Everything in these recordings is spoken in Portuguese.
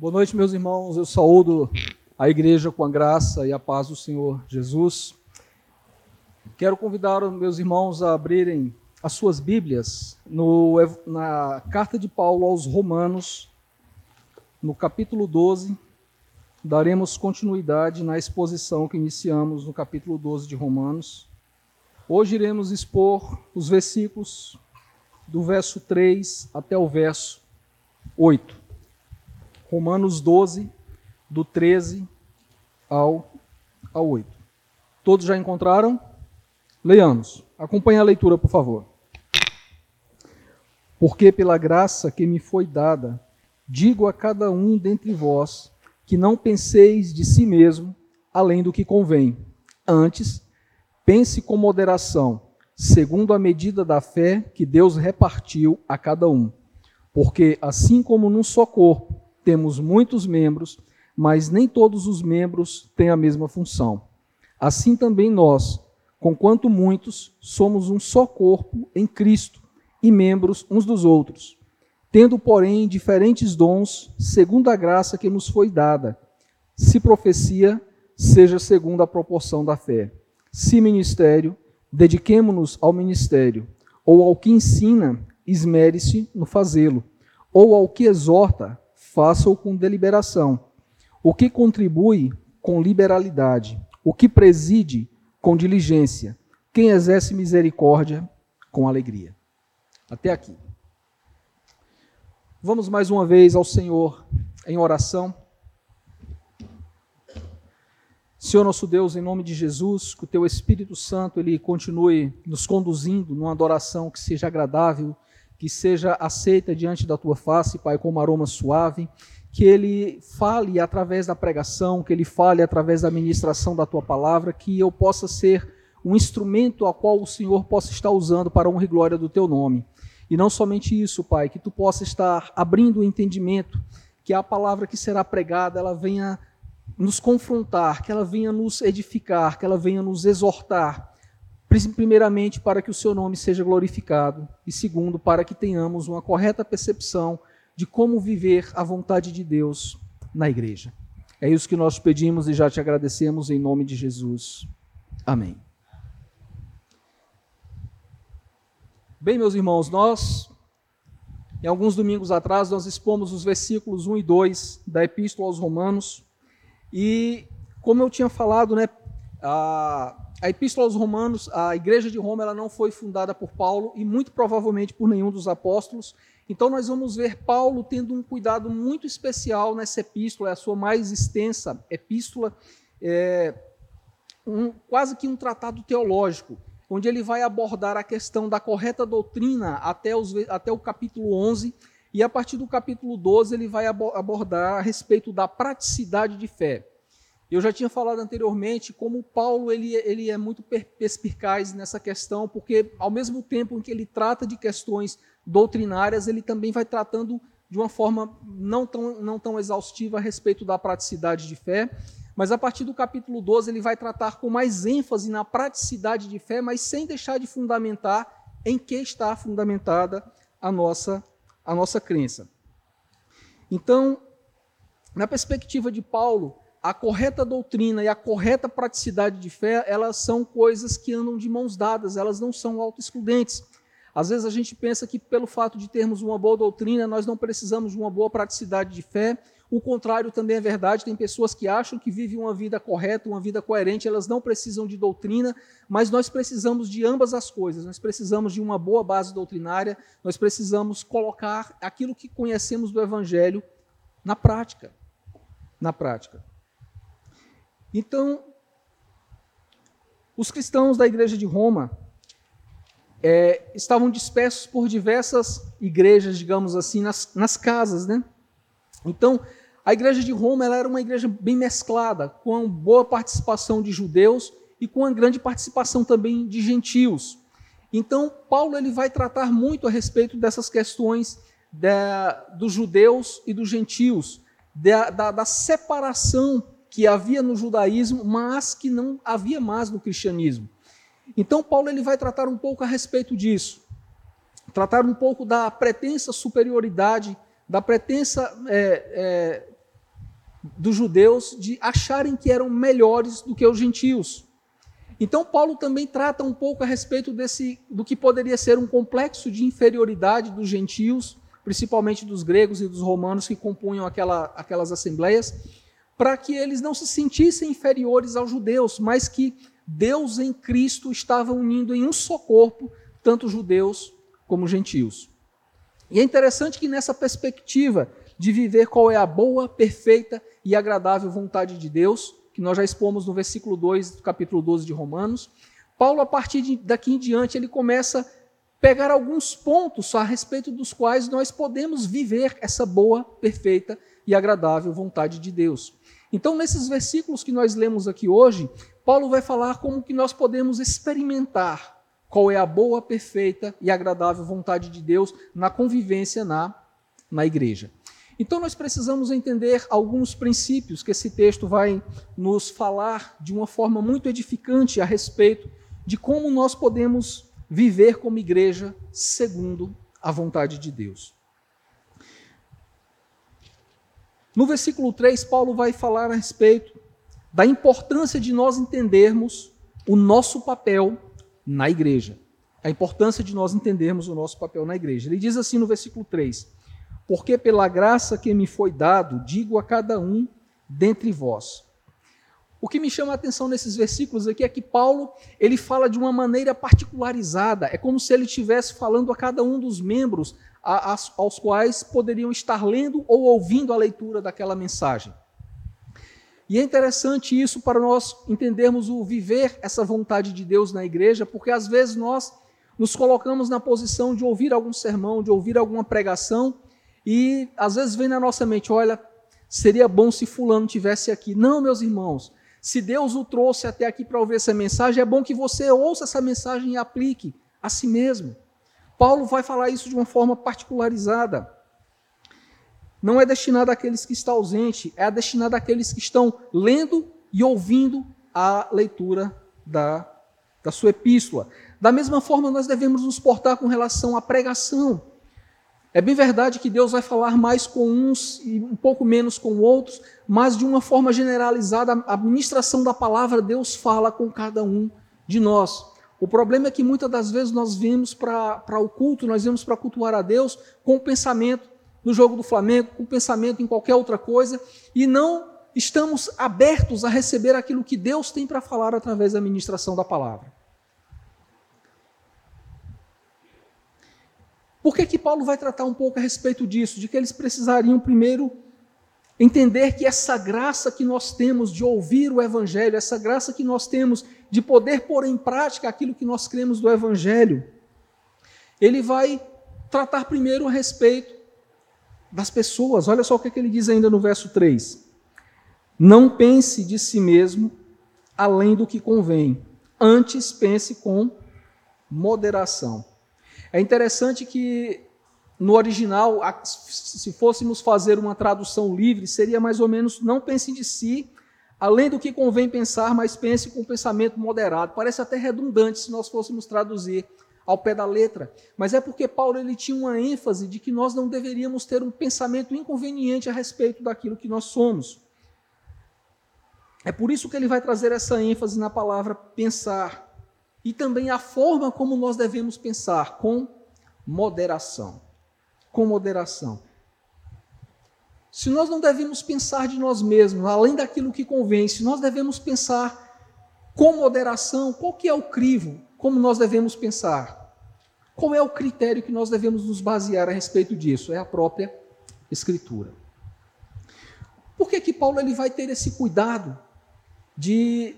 Boa noite, meus irmãos. Eu saúdo a igreja com a graça e a paz do Senhor Jesus. Quero convidar os meus irmãos a abrirem as suas Bíblias no, na carta de Paulo aos Romanos, no capítulo 12. Daremos continuidade na exposição que iniciamos no capítulo 12 de Romanos. Hoje iremos expor os versículos do verso 3 até o verso 8. Romanos 12, do 13 ao, ao 8. Todos já encontraram? Leiamos. Acompanhe a leitura, por favor. Porque pela graça que me foi dada, digo a cada um dentre vós que não penseis de si mesmo além do que convém. Antes, pense com moderação, segundo a medida da fé que Deus repartiu a cada um. Porque assim como num só corpo temos muitos membros, mas nem todos os membros têm a mesma função. Assim também nós, conquanto muitos, somos um só corpo em Cristo e membros uns dos outros, tendo, porém, diferentes dons, segundo a graça que nos foi dada. Se profecia, seja segundo a proporção da fé. Se ministério, dediquemo-nos ao ministério, ou ao que ensina, esmere-se no fazê-lo, ou ao que exorta, faça-o com deliberação. O que contribui, com liberalidade. O que preside, com diligência. Quem exerce misericórdia, com alegria. Até aqui. Vamos mais uma vez ao Senhor em oração. Senhor nosso Deus, em nome de Jesus, que o teu Espírito Santo ele continue nos conduzindo numa adoração que seja agradável que seja aceita diante da tua face, Pai, como aroma suave, que ele fale através da pregação, que ele fale através da ministração da tua palavra, que eu possa ser um instrumento a qual o Senhor possa estar usando para a honra e glória do teu nome. E não somente isso, Pai, que tu possa estar abrindo o entendimento, que a palavra que será pregada, ela venha nos confrontar, que ela venha nos edificar, que ela venha nos exortar, primeiramente para que o seu nome seja glorificado e segundo para que tenhamos uma correta percepção de como viver a vontade de Deus na igreja. É isso que nós pedimos e já te agradecemos em nome de Jesus. Amém. Bem, meus irmãos, nós em alguns domingos atrás nós expomos os versículos 1 e 2 da Epístola aos Romanos e como eu tinha falado, né, a a Epístola aos Romanos, a igreja de Roma, ela não foi fundada por Paulo e muito provavelmente por nenhum dos apóstolos. Então nós vamos ver Paulo tendo um cuidado muito especial nessa epístola, é a sua mais extensa epístola, é, um, quase que um tratado teológico, onde ele vai abordar a questão da correta doutrina até, os, até o capítulo 11, e a partir do capítulo 12 ele vai abordar a respeito da praticidade de fé. Eu já tinha falado anteriormente como Paulo ele, ele é muito perspicaz nessa questão, porque ao mesmo tempo em que ele trata de questões doutrinárias, ele também vai tratando de uma forma não tão, não tão exaustiva a respeito da praticidade de fé. Mas a partir do capítulo 12 ele vai tratar com mais ênfase na praticidade de fé, mas sem deixar de fundamentar em que está fundamentada a nossa, a nossa crença. Então, na perspectiva de Paulo, a correta doutrina e a correta praticidade de fé, elas são coisas que andam de mãos dadas, elas não são autoexcludentes. Às vezes a gente pensa que pelo fato de termos uma boa doutrina, nós não precisamos de uma boa praticidade de fé. O contrário também é verdade, tem pessoas que acham que vivem uma vida correta, uma vida coerente, elas não precisam de doutrina, mas nós precisamos de ambas as coisas. Nós precisamos de uma boa base doutrinária, nós precisamos colocar aquilo que conhecemos do evangelho na prática. Na prática. Então, os cristãos da igreja de Roma é, estavam dispersos por diversas igrejas, digamos assim, nas, nas casas, né? Então, a igreja de Roma era uma igreja bem mesclada, com boa participação de judeus e com uma grande participação também de gentios. Então, Paulo ele vai tratar muito a respeito dessas questões da, dos judeus e dos gentios, da, da, da separação que havia no judaísmo, mas que não havia mais no cristianismo. Então Paulo ele vai tratar um pouco a respeito disso, tratar um pouco da pretensa superioridade, da pretensa é, é, dos judeus de acharem que eram melhores do que os gentios. Então Paulo também trata um pouco a respeito desse do que poderia ser um complexo de inferioridade dos gentios, principalmente dos gregos e dos romanos que compunham aquela, aquelas assembleias, para que eles não se sentissem inferiores aos judeus, mas que Deus em Cristo estava unindo em um só corpo tanto judeus como gentios. E é interessante que nessa perspectiva de viver qual é a boa, perfeita e agradável vontade de Deus, que nós já expomos no versículo 2 do capítulo 12 de Romanos, Paulo, a partir de, daqui em diante, ele começa a pegar alguns pontos a respeito dos quais nós podemos viver essa boa, perfeita e agradável vontade de Deus. Então, nesses versículos que nós lemos aqui hoje, Paulo vai falar como que nós podemos experimentar qual é a boa, perfeita e agradável vontade de Deus na convivência na, na igreja. Então, nós precisamos entender alguns princípios que esse texto vai nos falar de uma forma muito edificante a respeito de como nós podemos viver como igreja segundo a vontade de Deus. No versículo 3, Paulo vai falar a respeito da importância de nós entendermos o nosso papel na igreja. A importância de nós entendermos o nosso papel na igreja. Ele diz assim no versículo 3: Porque pela graça que me foi dado, digo a cada um dentre vós. O que me chama a atenção nesses versículos aqui é que Paulo, ele fala de uma maneira particularizada, é como se ele estivesse falando a cada um dos membros aos quais poderiam estar lendo ou ouvindo a leitura daquela mensagem. E é interessante isso para nós entendermos o viver essa vontade de Deus na igreja, porque às vezes nós nos colocamos na posição de ouvir algum sermão, de ouvir alguma pregação, e às vezes vem na nossa mente: olha, seria bom se Fulano tivesse aqui. Não, meus irmãos, se Deus o trouxe até aqui para ouvir essa mensagem, é bom que você ouça essa mensagem e aplique a si mesmo. Paulo vai falar isso de uma forma particularizada não é destinada àqueles que estão ausentes, é destinada àqueles que estão lendo e ouvindo a leitura da, da sua epístola. Da mesma forma, nós devemos nos portar com relação à pregação. É bem verdade que Deus vai falar mais com uns e um pouco menos com outros, mas de uma forma generalizada, a administração da palavra, Deus fala com cada um de nós. O problema é que muitas das vezes nós vemos para o culto, nós vemos para cultuar a Deus com o pensamento no jogo do Flamengo, com pensamento em qualquer outra coisa, e não estamos abertos a receber aquilo que Deus tem para falar através da ministração da palavra. Por que, que Paulo vai tratar um pouco a respeito disso? De que eles precisariam primeiro entender que essa graça que nós temos de ouvir o Evangelho, essa graça que nós temos de poder pôr em prática aquilo que nós cremos do Evangelho, ele vai tratar primeiro a respeito das pessoas. Olha só o que, é que ele diz ainda no verso 3. Não pense de si mesmo além do que convém, antes pense com moderação. É interessante que no original, se fôssemos fazer uma tradução livre, seria mais ou menos: não pense de si além do que convém pensar, mas pense com pensamento moderado. Parece até redundante se nós fôssemos traduzir ao pé da letra, mas é porque Paulo ele tinha uma ênfase de que nós não deveríamos ter um pensamento inconveniente a respeito daquilo que nós somos. É por isso que ele vai trazer essa ênfase na palavra pensar e também a forma como nós devemos pensar com moderação. Com moderação. Se nós não devemos pensar de nós mesmos, além daquilo que convém, se nós devemos pensar com moderação, qual que é o crivo? Como nós devemos pensar? Qual é o critério que nós devemos nos basear a respeito disso? É a própria Escritura. Por que, que Paulo ele vai ter esse cuidado de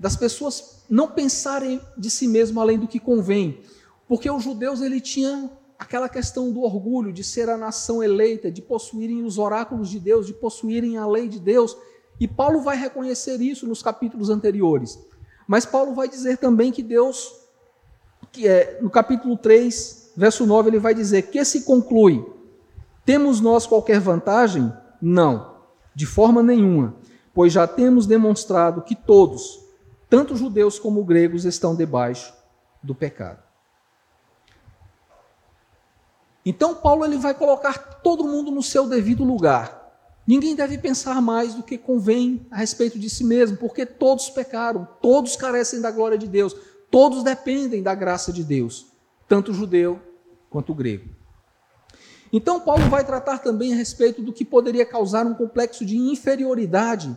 das pessoas não pensarem de si mesmo além do que convém? Porque os judeus ele tinha aquela questão do orgulho de ser a nação eleita, de possuírem os oráculos de Deus, de possuírem a lei de Deus. E Paulo vai reconhecer isso nos capítulos anteriores. Mas Paulo vai dizer também que Deus que é, no capítulo 3, verso 9, ele vai dizer: Que se conclui? Temos nós qualquer vantagem? Não, de forma nenhuma, pois já temos demonstrado que todos, tanto judeus como gregos, estão debaixo do pecado. Então Paulo ele vai colocar todo mundo no seu devido lugar. Ninguém deve pensar mais do que convém a respeito de si mesmo, porque todos pecaram, todos carecem da glória de Deus, todos dependem da graça de Deus, tanto o judeu quanto o grego. Então, Paulo vai tratar também a respeito do que poderia causar um complexo de inferioridade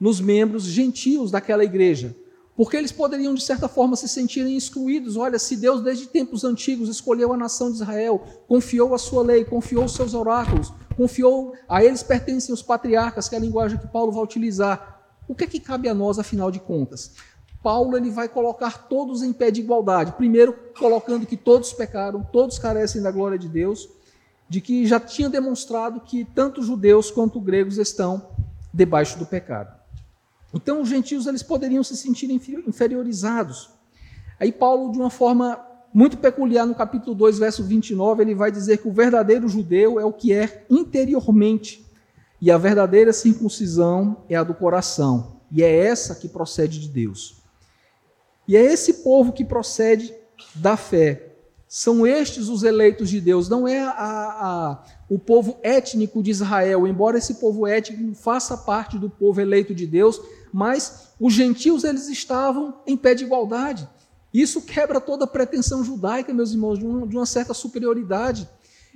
nos membros gentios daquela igreja, porque eles poderiam, de certa forma, se sentirem excluídos. Olha, se Deus, desde tempos antigos, escolheu a nação de Israel, confiou a sua lei, confiou os seus oráculos, confiou, a eles pertencem os patriarcas, que é a linguagem que Paulo vai utilizar. O que é que cabe a nós, afinal de contas? Paulo ele vai colocar todos em pé de igualdade. Primeiro, colocando que todos pecaram, todos carecem da glória de Deus, de que já tinha demonstrado que tanto judeus quanto gregos estão debaixo do pecado. Então, os gentios eles poderiam se sentir inferiorizados. Aí Paulo, de uma forma muito peculiar, no capítulo 2, verso 29, ele vai dizer que o verdadeiro judeu é o que é interiormente, e a verdadeira circuncisão é a do coração, e é essa que procede de Deus. E é esse povo que procede da fé. São estes os eleitos de Deus, não é a, a, o povo étnico de Israel, embora esse povo étnico faça parte do povo eleito de Deus, mas os gentios eles estavam em pé de igualdade. Isso quebra toda a pretensão judaica, meus irmãos, de uma, de uma certa superioridade.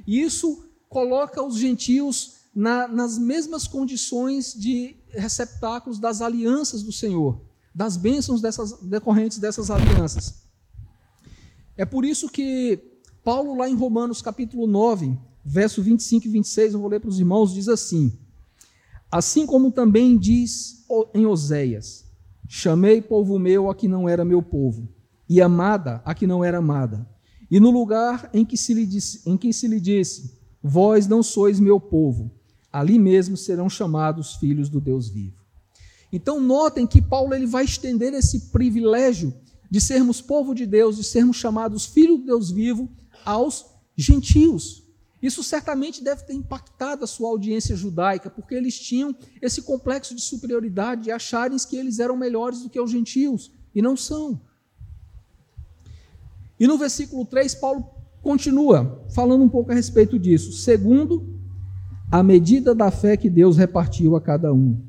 E isso coloca os gentios na, nas mesmas condições de receptáculos das alianças do Senhor, das bênçãos dessas, decorrentes dessas alianças. É por isso que Paulo, lá em Romanos capítulo 9, verso 25 e 26, eu vou ler para os irmãos, diz assim: Assim como também diz em Oséias: Chamei povo meu a que não era meu povo e amada a que não era amada. E no lugar em que se lhe disse, em que se lhe disse Vós não sois meu povo, ali mesmo serão chamados filhos do Deus vivo. Então notem que Paulo ele vai estender esse privilégio de sermos povo de Deus, de sermos chamados filhos do Deus vivo aos gentios. Isso certamente deve ter impactado a sua audiência judaica, porque eles tinham esse complexo de superioridade de acharem que eles eram melhores do que os gentios, e não são. E no versículo 3, Paulo continua falando um pouco a respeito disso. Segundo, a medida da fé que Deus repartiu a cada um.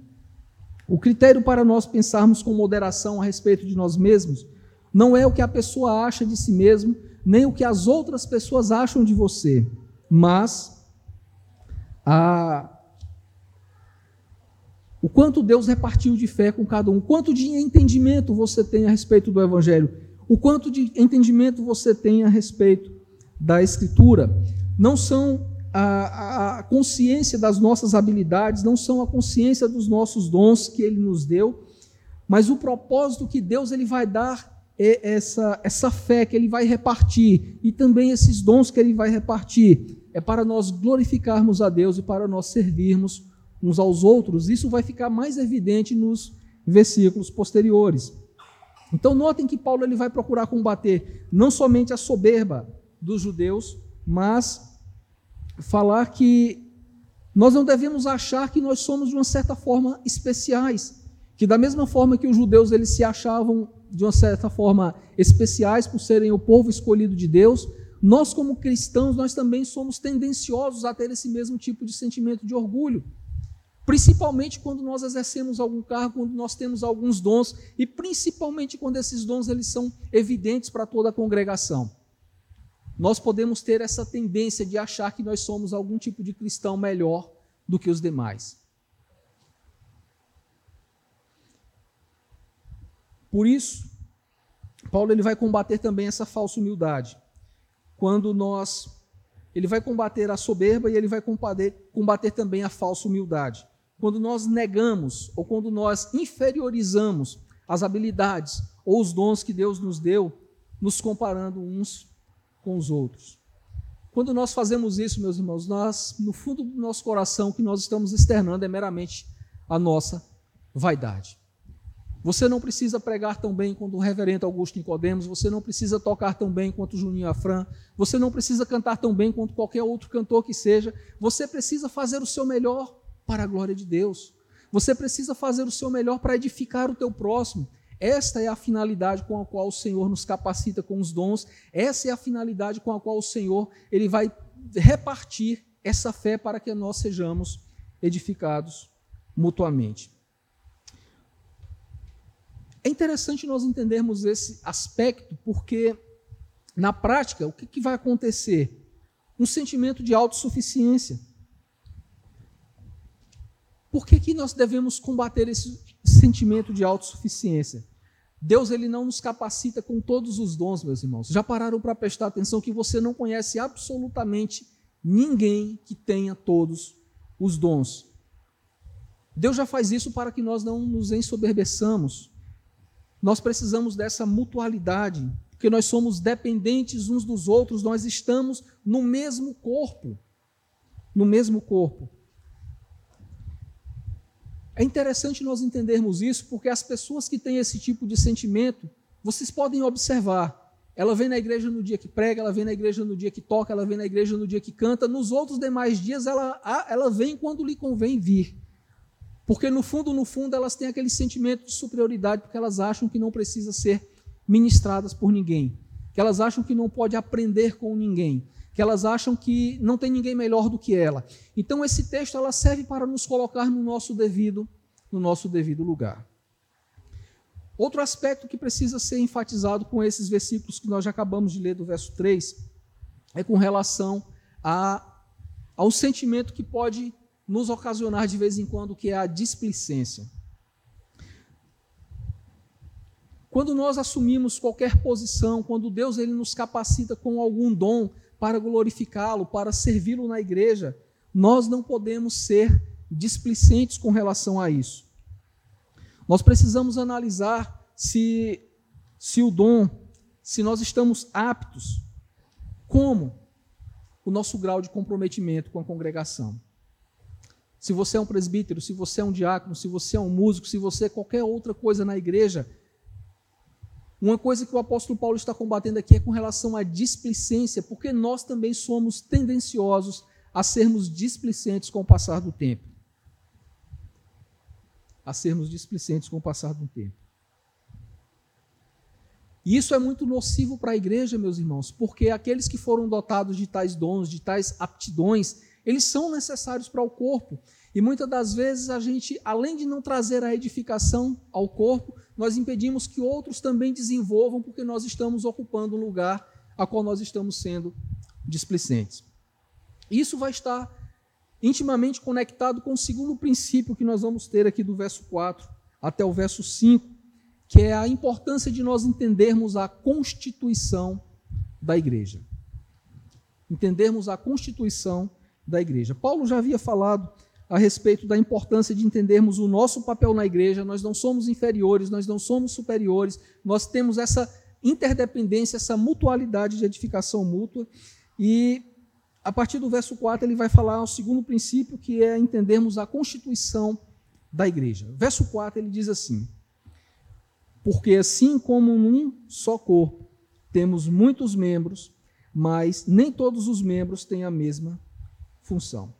O critério para nós pensarmos com moderação a respeito de nós mesmos não é o que a pessoa acha de si mesmo, nem o que as outras pessoas acham de você, mas a, o quanto Deus repartiu de fé com cada um, quanto de entendimento você tem a respeito do Evangelho o quanto de entendimento você tem a respeito da Escritura. Não são a, a, consciência das nossas habilidades, não são a consciência dos nossos dons que Ele nos deu, mas o propósito que Deus ele vai dar é essa, essa fé que Ele vai repartir e também esses dons que Ele vai repartir é para nós glorificarmos a Deus e para nós servirmos uns aos outros. Isso vai ficar mais evidente nos versículos posteriores. Então notem que Paulo ele vai procurar combater não somente a soberba dos judeus, mas falar que nós não devemos achar que nós somos de uma certa forma especiais, que da mesma forma que os judeus eles se achavam de uma certa forma especiais por serem o povo escolhido de Deus, nós como cristãos nós também somos tendenciosos a ter esse mesmo tipo de sentimento de orgulho. Principalmente quando nós exercemos algum cargo, quando nós temos alguns dons e principalmente quando esses dons eles são evidentes para toda a congregação. Nós podemos ter essa tendência de achar que nós somos algum tipo de cristão melhor do que os demais. Por isso, Paulo ele vai combater também essa falsa humildade. Quando nós ele vai combater a soberba e ele vai combater, combater também a falsa humildade quando nós negamos ou quando nós inferiorizamos as habilidades ou os dons que Deus nos deu, nos comparando uns com os outros. Quando nós fazemos isso, meus irmãos, nós, no fundo do nosso coração, o que nós estamos externando é meramente a nossa vaidade. Você não precisa pregar tão bem quanto o reverendo Augusto Nicodemos, você não precisa tocar tão bem quanto o Juninho Afran, você não precisa cantar tão bem quanto qualquer outro cantor que seja, você precisa fazer o seu melhor para a glória de Deus. Você precisa fazer o seu melhor para edificar o teu próximo. Esta é a finalidade com a qual o Senhor nos capacita com os dons. Essa é a finalidade com a qual o Senhor ele vai repartir essa fé para que nós sejamos edificados mutuamente. É interessante nós entendermos esse aspecto, porque na prática, o que, que vai acontecer? Um sentimento de autossuficiência. Por que, que nós devemos combater esse sentimento de autossuficiência? Deus ele não nos capacita com todos os dons, meus irmãos. Já pararam para prestar atenção que você não conhece absolutamente ninguém que tenha todos os dons. Deus já faz isso para que nós não nos ensoberbeçamos. Nós precisamos dessa mutualidade, porque nós somos dependentes uns dos outros, nós estamos no mesmo corpo. No mesmo corpo. É interessante nós entendermos isso, porque as pessoas que têm esse tipo de sentimento, vocês podem observar. Ela vem na igreja no dia que prega, ela vem na igreja no dia que toca, ela vem na igreja no dia que canta. Nos outros demais dias, ela, ela vem quando lhe convém vir. Porque no fundo, no fundo, elas têm aquele sentimento de superioridade, porque elas acham que não precisa ser ministradas por ninguém, que elas acham que não pode aprender com ninguém, que elas acham que não tem ninguém melhor do que ela. Então esse texto ela serve para nos colocar no nosso devido, no nosso devido lugar. Outro aspecto que precisa ser enfatizado com esses versículos que nós já acabamos de ler do verso 3 é com relação a, ao sentimento que pode nos ocasionar de vez em quando, que é a displicência. Quando nós assumimos qualquer posição, quando Deus ele nos capacita com algum dom, para glorificá-lo, para servi-lo na igreja, nós não podemos ser displicentes com relação a isso. Nós precisamos analisar se, se o dom, se nós estamos aptos, como o nosso grau de comprometimento com a congregação. Se você é um presbítero, se você é um diácono, se você é um músico, se você é qualquer outra coisa na igreja, uma coisa que o apóstolo Paulo está combatendo aqui é com relação à displicência, porque nós também somos tendenciosos a sermos displicentes com o passar do tempo. A sermos displicentes com o passar do tempo. E isso é muito nocivo para a igreja, meus irmãos, porque aqueles que foram dotados de tais dons, de tais aptidões, eles são necessários para o corpo. E muitas das vezes a gente, além de não trazer a edificação ao corpo, nós impedimos que outros também desenvolvam, porque nós estamos ocupando um lugar a qual nós estamos sendo displicentes. Isso vai estar intimamente conectado com o segundo princípio que nós vamos ter aqui do verso 4 até o verso 5, que é a importância de nós entendermos a constituição da igreja. Entendermos a constituição da igreja. Paulo já havia falado a respeito da importância de entendermos o nosso papel na igreja. Nós não somos inferiores, nós não somos superiores, nós temos essa interdependência, essa mutualidade de edificação mútua. E a partir do verso 4 ele vai falar o segundo princípio, que é entendermos a constituição da igreja. Verso 4 ele diz assim: Porque assim como num só corpo temos muitos membros, mas nem todos os membros têm a mesma função.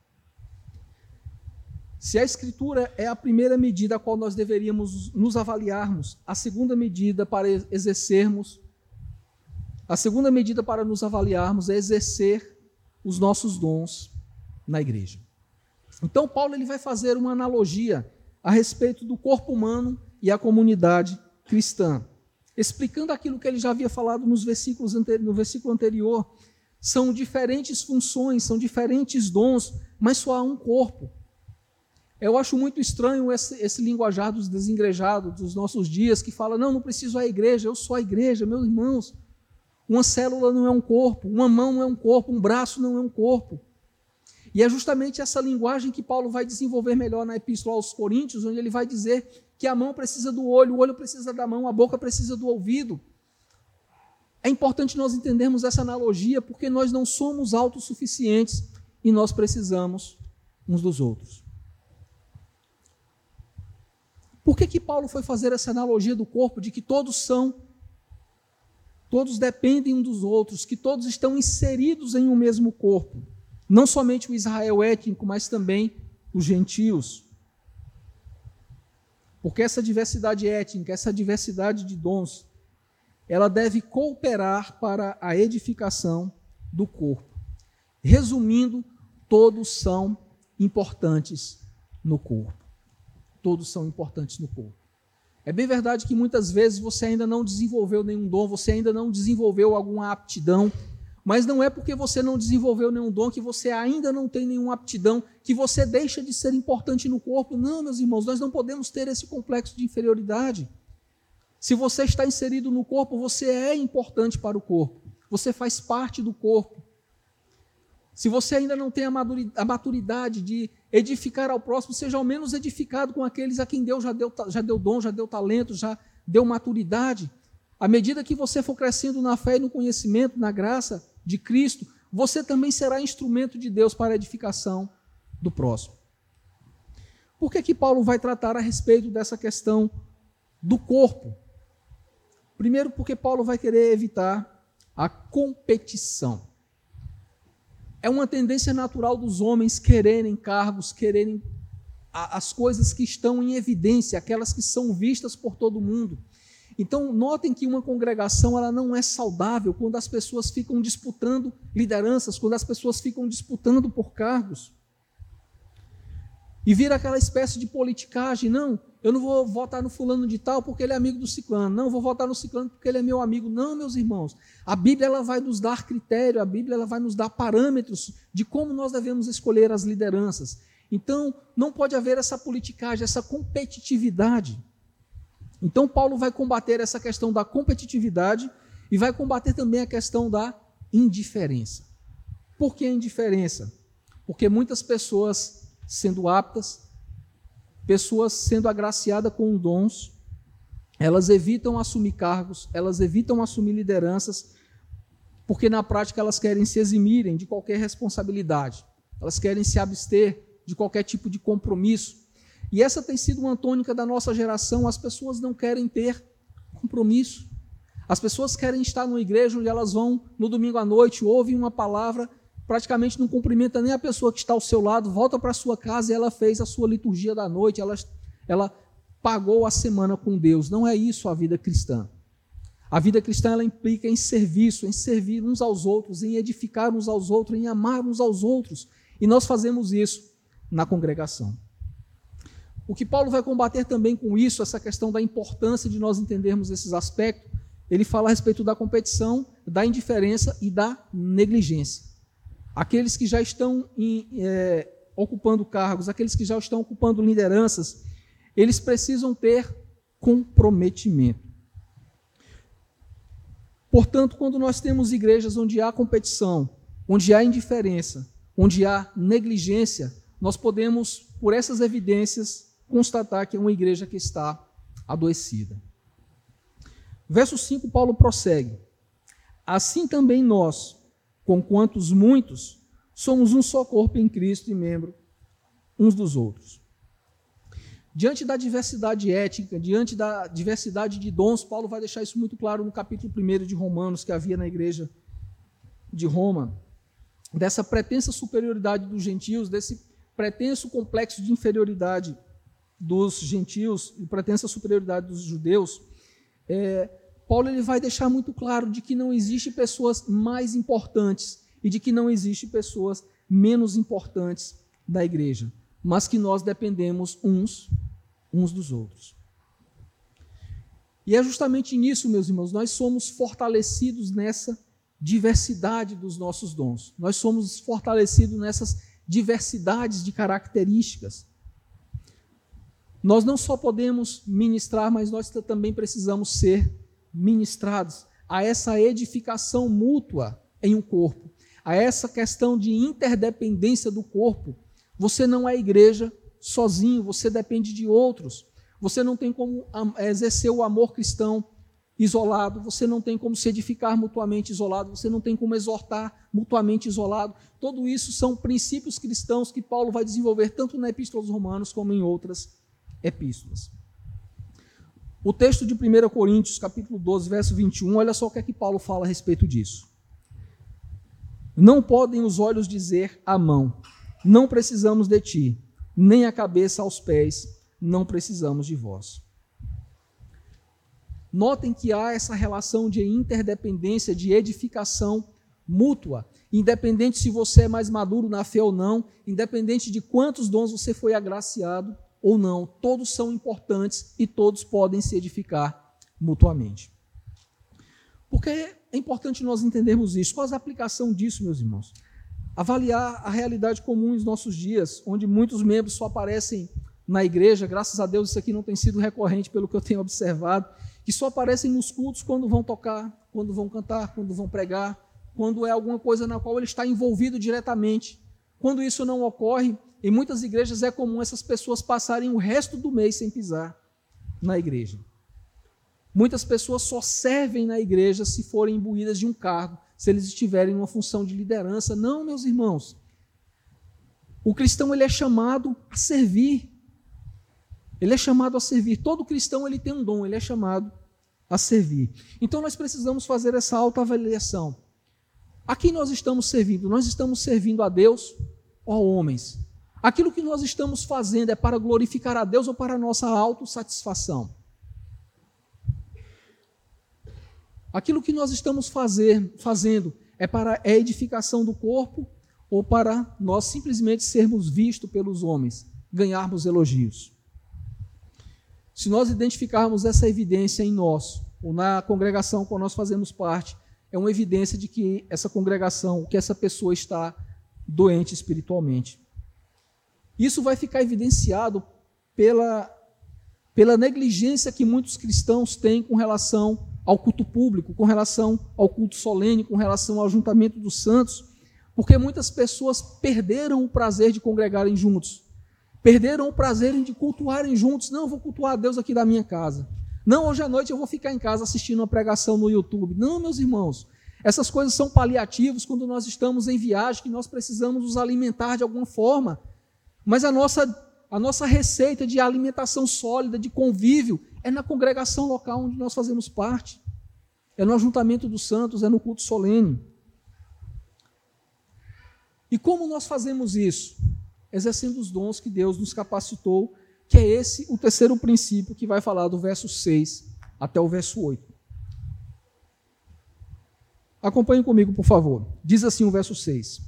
Se a Escritura é a primeira medida a qual nós deveríamos nos avaliarmos, a segunda medida para exercermos, a segunda medida para nos avaliarmos é exercer os nossos dons na igreja. Então, Paulo ele vai fazer uma analogia a respeito do corpo humano e a comunidade cristã, explicando aquilo que ele já havia falado nos versículos no versículo anterior. São diferentes funções, são diferentes dons, mas só há um corpo. Eu acho muito estranho esse, esse linguajar dos desengrejados dos nossos dias, que fala: não, não preciso a igreja, eu sou a igreja, meus irmãos. Uma célula não é um corpo, uma mão não é um corpo, um braço não é um corpo. E é justamente essa linguagem que Paulo vai desenvolver melhor na Epístola aos Coríntios, onde ele vai dizer que a mão precisa do olho, o olho precisa da mão, a boca precisa do ouvido. É importante nós entendermos essa analogia, porque nós não somos autossuficientes e nós precisamos uns dos outros. Por que, que Paulo foi fazer essa analogia do corpo de que todos são, todos dependem um dos outros, que todos estão inseridos em um mesmo corpo? Não somente o Israel étnico, mas também os gentios. Porque essa diversidade étnica, essa diversidade de dons, ela deve cooperar para a edificação do corpo. Resumindo, todos são importantes no corpo. Todos são importantes no corpo. É bem verdade que muitas vezes você ainda não desenvolveu nenhum dom, você ainda não desenvolveu alguma aptidão, mas não é porque você não desenvolveu nenhum dom que você ainda não tem nenhuma aptidão, que você deixa de ser importante no corpo. Não, meus irmãos, nós não podemos ter esse complexo de inferioridade. Se você está inserido no corpo, você é importante para o corpo. Você faz parte do corpo. Se você ainda não tem a maturidade de edificar ao próximo, seja ao menos edificado com aqueles a quem Deus já deu, já deu dom, já deu talento, já deu maturidade. À medida que você for crescendo na fé e no conhecimento, na graça de Cristo, você também será instrumento de Deus para a edificação do próximo. Por que, que Paulo vai tratar a respeito dessa questão do corpo? Primeiro, porque Paulo vai querer evitar a competição. É uma tendência natural dos homens quererem cargos, quererem as coisas que estão em evidência, aquelas que são vistas por todo mundo. Então, notem que uma congregação ela não é saudável quando as pessoas ficam disputando lideranças, quando as pessoas ficam disputando por cargos. E vira aquela espécie de politicagem. Não, eu não vou votar no fulano de tal porque ele é amigo do ciclano. Não, vou votar no ciclano porque ele é meu amigo. Não, meus irmãos. A Bíblia ela vai nos dar critério, a Bíblia ela vai nos dar parâmetros de como nós devemos escolher as lideranças. Então, não pode haver essa politicagem, essa competitividade. Então, Paulo vai combater essa questão da competitividade e vai combater também a questão da indiferença. Por que a indiferença? Porque muitas pessoas, sendo aptas, pessoas sendo agraciadas com dons, elas evitam assumir cargos, elas evitam assumir lideranças, porque na prática elas querem se eximirem de qualquer responsabilidade, elas querem se abster de qualquer tipo de compromisso. E essa tem sido uma tônica da nossa geração: as pessoas não querem ter compromisso. As pessoas querem estar numa igreja onde elas vão no domingo à noite, ouvem uma palavra praticamente não cumprimenta nem a pessoa que está ao seu lado, volta para sua casa e ela fez a sua liturgia da noite, ela, ela pagou a semana com Deus. Não é isso a vida cristã. A vida cristã ela implica em serviço, em servir uns aos outros, em edificar uns aos outros, em amar uns aos outros. E nós fazemos isso na congregação. O que Paulo vai combater também com isso, essa questão da importância de nós entendermos esses aspectos, ele fala a respeito da competição, da indiferença e da negligência aqueles que já estão em, é, ocupando cargos, aqueles que já estão ocupando lideranças, eles precisam ter comprometimento. Portanto, quando nós temos igrejas onde há competição, onde há indiferença, onde há negligência, nós podemos, por essas evidências, constatar que é uma igreja que está adoecida. Verso 5, Paulo prossegue: Assim também nós, com quantos muitos somos um só corpo em Cristo e membro uns dos outros. Diante da diversidade étnica, diante da diversidade de dons, Paulo vai deixar isso muito claro no capítulo 1 de Romanos que havia na igreja de Roma, dessa pretensa superioridade dos gentios, desse pretenso complexo de inferioridade dos gentios e pretensa superioridade dos judeus. É, Paulo ele vai deixar muito claro de que não existe pessoas mais importantes e de que não existe pessoas menos importantes da igreja, mas que nós dependemos uns uns dos outros. E é justamente nisso, meus irmãos, nós somos fortalecidos nessa diversidade dos nossos dons. Nós somos fortalecidos nessas diversidades de características. Nós não só podemos ministrar, mas nós também precisamos ser ministrados a essa edificação mútua em um corpo, a essa questão de interdependência do corpo. Você não é igreja sozinho, você depende de outros. Você não tem como exercer o amor cristão isolado, você não tem como se edificar mutuamente isolado, você não tem como exortar mutuamente isolado. Tudo isso são princípios cristãos que Paulo vai desenvolver tanto na Epístola aos Romanos como em outras epístolas. O texto de 1 Coríntios, capítulo 12, verso 21, olha só o que é que Paulo fala a respeito disso. Não podem os olhos dizer à mão, não precisamos de ti, nem a cabeça aos pés, não precisamos de vós. Notem que há essa relação de interdependência, de edificação mútua, independente se você é mais maduro na fé ou não, independente de quantos dons você foi agraciado ou não, todos são importantes e todos podem se edificar mutuamente. Porque é importante nós entendermos isso. Qual a aplicação disso, meus irmãos? Avaliar a realidade comum nos nossos dias, onde muitos membros só aparecem na igreja, graças a Deus isso aqui não tem sido recorrente pelo que eu tenho observado, que só aparecem nos cultos quando vão tocar, quando vão cantar, quando vão pregar, quando é alguma coisa na qual ele está envolvido diretamente. Quando isso não ocorre, em muitas igrejas é comum essas pessoas passarem o resto do mês sem pisar na igreja. Muitas pessoas só servem na igreja se forem imbuídas de um cargo, se eles estiverem em uma função de liderança. Não, meus irmãos. O cristão ele é chamado a servir. Ele é chamado a servir. Todo cristão ele tem um dom, ele é chamado a servir. Então nós precisamos fazer essa autoavaliação. A quem nós estamos servindo? Nós estamos servindo a Deus ou a homens? Aquilo que nós estamos fazendo é para glorificar a Deus ou para a nossa autossatisfação? Aquilo que nós estamos fazer, fazendo é para a edificação do corpo ou para nós simplesmente sermos vistos pelos homens, ganharmos elogios? Se nós identificarmos essa evidência em nós, ou na congregação com nós fazemos parte, é uma evidência de que essa congregação, que essa pessoa está doente espiritualmente. Isso vai ficar evidenciado pela, pela negligência que muitos cristãos têm com relação ao culto público, com relação ao culto solene, com relação ao juntamento dos santos, porque muitas pessoas perderam o prazer de congregarem juntos. Perderam o prazer de cultuarem juntos. Não, eu vou cultuar a Deus aqui da minha casa. Não, hoje à noite eu vou ficar em casa assistindo uma pregação no YouTube. Não, meus irmãos. Essas coisas são paliativos quando nós estamos em viagem, que nós precisamos nos alimentar de alguma forma. Mas a nossa, a nossa receita de alimentação sólida, de convívio, é na congregação local onde nós fazemos parte. É no ajuntamento dos santos, é no culto solene. E como nós fazemos isso? exercendo os dons que Deus nos capacitou, que é esse o terceiro princípio que vai falar do verso 6 até o verso 8. Acompanhe comigo, por favor. Diz assim o verso 6.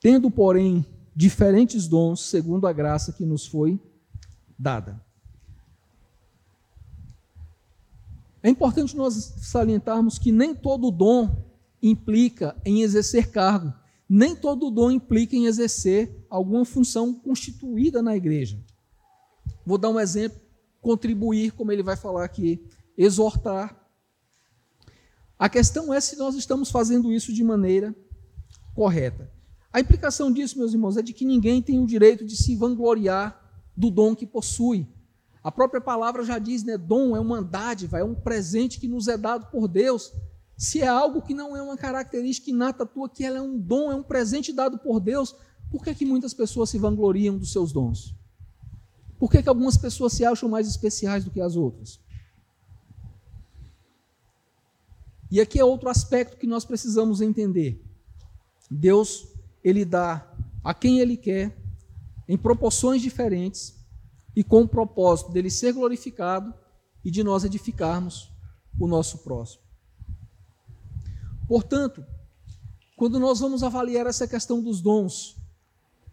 Tendo, porém, diferentes dons segundo a graça que nos foi dada. É importante nós salientarmos que nem todo dom implica em exercer cargo nem todo dom implica em exercer alguma função constituída na igreja. Vou dar um exemplo: contribuir, como ele vai falar aqui, exortar. A questão é se nós estamos fazendo isso de maneira correta. A implicação disso, meus irmãos, é de que ninguém tem o direito de se vangloriar do dom que possui. A própria palavra já diz, né? Dom é uma dádiva, é um presente que nos é dado por Deus se é algo que não é uma característica inata tua, que ela é um dom, é um presente dado por Deus, por que, que muitas pessoas se vangloriam dos seus dons? Por que, que algumas pessoas se acham mais especiais do que as outras? E aqui é outro aspecto que nós precisamos entender. Deus, ele dá a quem ele quer, em proporções diferentes, e com o propósito dele ser glorificado e de nós edificarmos o nosso próximo. Portanto, quando nós vamos avaliar essa questão dos dons,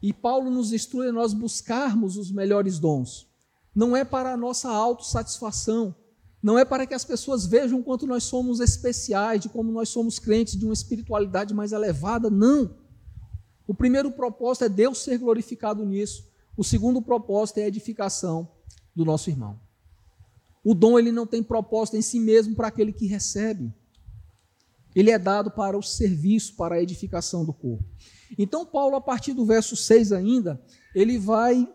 e Paulo nos instrui a nós buscarmos os melhores dons, não é para a nossa autossatisfação, não é para que as pessoas vejam quanto nós somos especiais, de como nós somos crentes de uma espiritualidade mais elevada, não. O primeiro propósito é Deus ser glorificado nisso. O segundo propósito é a edificação do nosso irmão. O dom ele não tem propósito em si mesmo para aquele que recebe ele é dado para o serviço, para a edificação do corpo. Então Paulo, a partir do verso 6 ainda, ele vai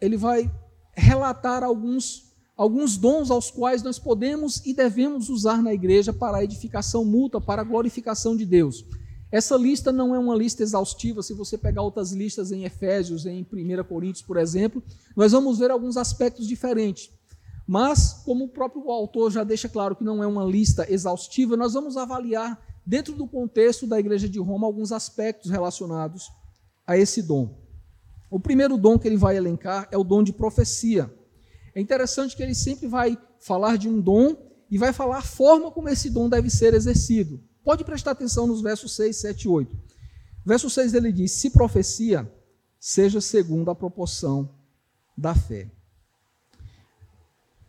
ele vai relatar alguns alguns dons aos quais nós podemos e devemos usar na igreja para a edificação mútua, para a glorificação de Deus. Essa lista não é uma lista exaustiva, se você pegar outras listas em Efésios, em 1 Coríntios, por exemplo, nós vamos ver alguns aspectos diferentes. Mas, como o próprio autor já deixa claro que não é uma lista exaustiva, nós vamos avaliar, dentro do contexto da Igreja de Roma, alguns aspectos relacionados a esse dom. O primeiro dom que ele vai elencar é o dom de profecia. É interessante que ele sempre vai falar de um dom e vai falar a forma como esse dom deve ser exercido. Pode prestar atenção nos versos 6, 7 e 8. Verso 6 ele diz: Se profecia, seja segundo a proporção da fé.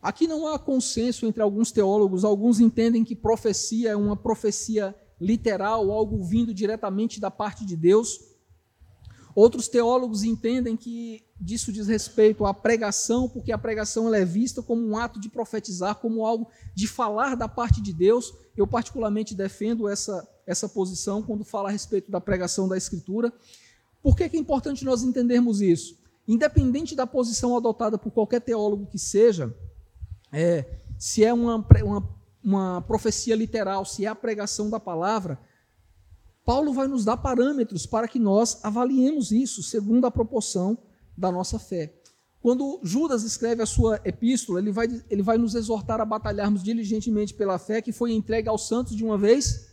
Aqui não há consenso entre alguns teólogos, alguns entendem que profecia é uma profecia literal, algo vindo diretamente da parte de Deus. Outros teólogos entendem que disso diz respeito à pregação, porque a pregação é vista como um ato de profetizar, como algo de falar da parte de Deus. Eu particularmente defendo essa, essa posição quando fala a respeito da pregação da Escritura. Por que é importante nós entendermos isso? Independente da posição adotada por qualquer teólogo que seja, é, se é uma, uma, uma profecia literal, se é a pregação da palavra, Paulo vai nos dar parâmetros para que nós avaliemos isso segundo a proporção da nossa fé. Quando Judas escreve a sua epístola, ele vai, ele vai nos exortar a batalharmos diligentemente pela fé que foi entregue aos santos de uma vez